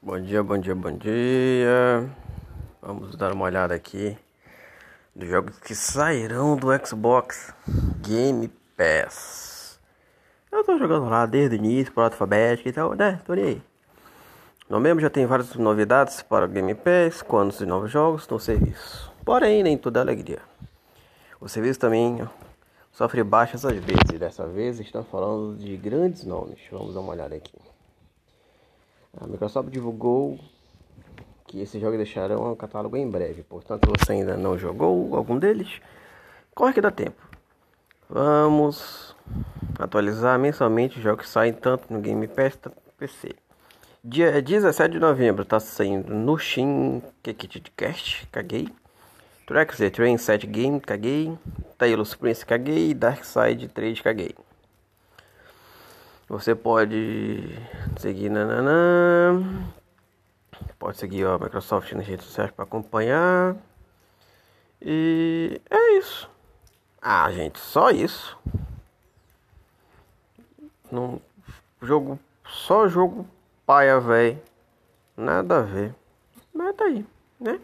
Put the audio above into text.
Bom dia, bom dia, bom dia. Vamos dar uma olhada aqui dos jogos que sairão do Xbox Game Pass. Eu tô jogando lá desde o início, por alfabético e tal, né? Tô nem aí. Mesmo já tem várias novidades para o Game Pass, quando os novos jogos no serviço. Porém, nem toda alegria. O serviço também sofre baixas às vezes, e dessa vez estão falando de grandes nomes. Vamos dar uma olhada aqui. A Microsoft divulgou que esse jogo deixarão o catálogo em breve. Portanto, você ainda não jogou algum deles, corre que dá tempo. Vamos atualizar mensalmente os jogos que saem tanto no Game Pass quanto no PC. Dia 17 de novembro está saindo no Shin Cast, caguei. Tracks the Train 7 Game, caguei. Taylor's Prince, caguei. Dark Side 3, caguei. Você pode seguir nananã. Pode seguir a Microsoft nas redes sociais para acompanhar. E é isso. Ah, gente, só isso. Não jogo só jogo paia, velho. Nada a ver. Mas tá aí, né?